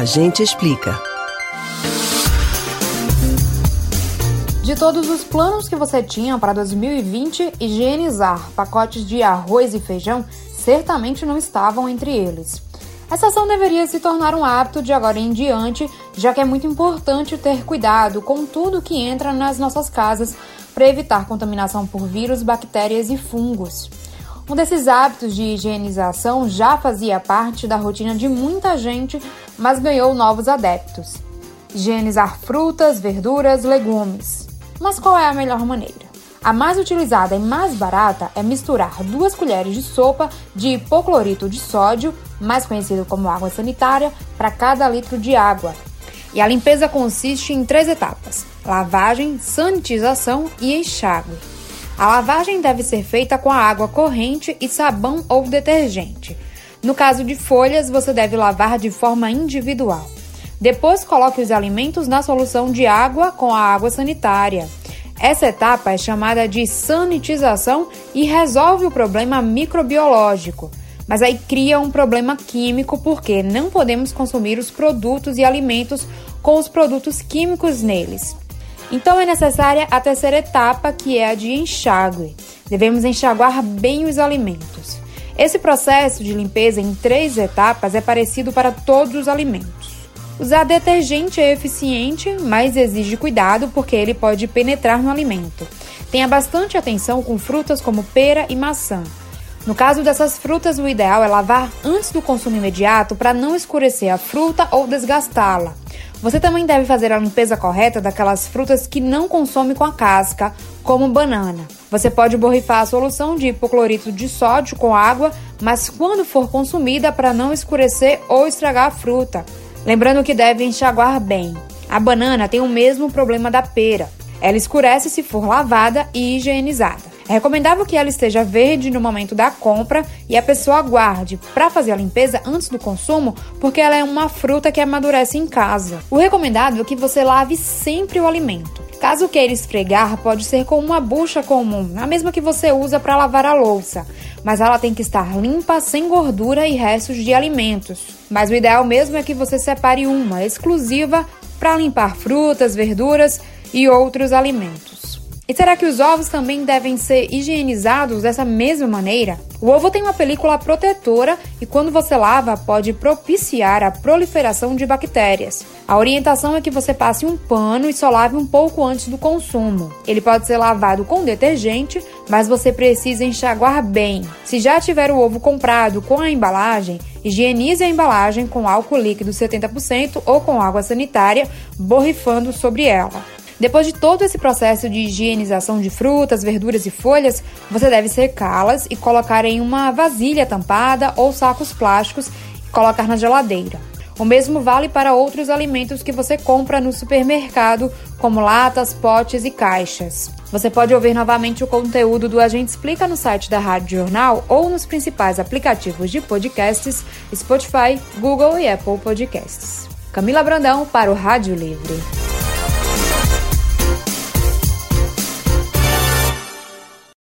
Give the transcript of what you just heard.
A gente explica. De todos os planos que você tinha para 2020, higienizar pacotes de arroz e feijão certamente não estavam entre eles. Essa ação deveria se tornar um hábito de agora em diante, já que é muito importante ter cuidado com tudo que entra nas nossas casas para evitar contaminação por vírus, bactérias e fungos. Um desses hábitos de higienização já fazia parte da rotina de muita gente, mas ganhou novos adeptos. Higienizar frutas, verduras, legumes. Mas qual é a melhor maneira? A mais utilizada e mais barata é misturar duas colheres de sopa de hipoclorito de sódio, mais conhecido como água sanitária, para cada litro de água. E a limpeza consiste em três etapas: lavagem, sanitização e enxágue. A lavagem deve ser feita com a água corrente e sabão ou detergente. No caso de folhas, você deve lavar de forma individual. Depois, coloque os alimentos na solução de água com a água sanitária. Essa etapa é chamada de sanitização e resolve o problema microbiológico. Mas aí cria um problema químico porque não podemos consumir os produtos e alimentos com os produtos químicos neles. Então é necessária a terceira etapa, que é a de enxágue. Devemos enxaguar bem os alimentos. Esse processo de limpeza em três etapas é parecido para todos os alimentos. Usar detergente é eficiente, mas exige cuidado porque ele pode penetrar no alimento. Tenha bastante atenção com frutas como pera e maçã. No caso dessas frutas, o ideal é lavar antes do consumo imediato para não escurecer a fruta ou desgastá-la. Você também deve fazer a limpeza correta daquelas frutas que não consome com a casca, como banana. Você pode borrifar a solução de hipoclorito de sódio com água, mas quando for consumida para não escurecer ou estragar a fruta. Lembrando que deve enxaguar bem. A banana tem o mesmo problema da pera. Ela escurece se for lavada e higienizada. É recomendável que ela esteja verde no momento da compra e a pessoa aguarde para fazer a limpeza antes do consumo, porque ela é uma fruta que amadurece em casa. O recomendado é que você lave sempre o alimento. Caso queira esfregar, pode ser com uma bucha comum, a mesma que você usa para lavar a louça mas ela tem que estar limpa, sem gordura e restos de alimentos. Mas o ideal mesmo é que você separe uma exclusiva para limpar frutas, verduras e outros alimentos. E será que os ovos também devem ser higienizados dessa mesma maneira? O ovo tem uma película protetora e quando você lava pode propiciar a proliferação de bactérias. A orientação é que você passe um pano e só lave um pouco antes do consumo. Ele pode ser lavado com detergente, mas você precisa enxaguar bem. Se já tiver o ovo comprado com a embalagem, higienize a embalagem com álcool líquido 70% ou com água sanitária, borrifando sobre ela. Depois de todo esse processo de higienização de frutas, verduras e folhas, você deve secá-las e colocar em uma vasilha tampada ou sacos plásticos e colocar na geladeira. O mesmo vale para outros alimentos que você compra no supermercado, como latas, potes e caixas. Você pode ouvir novamente o conteúdo do Agente Explica no site da Rádio Jornal ou nos principais aplicativos de podcasts Spotify, Google e Apple Podcasts. Camila Brandão para o Rádio Livre.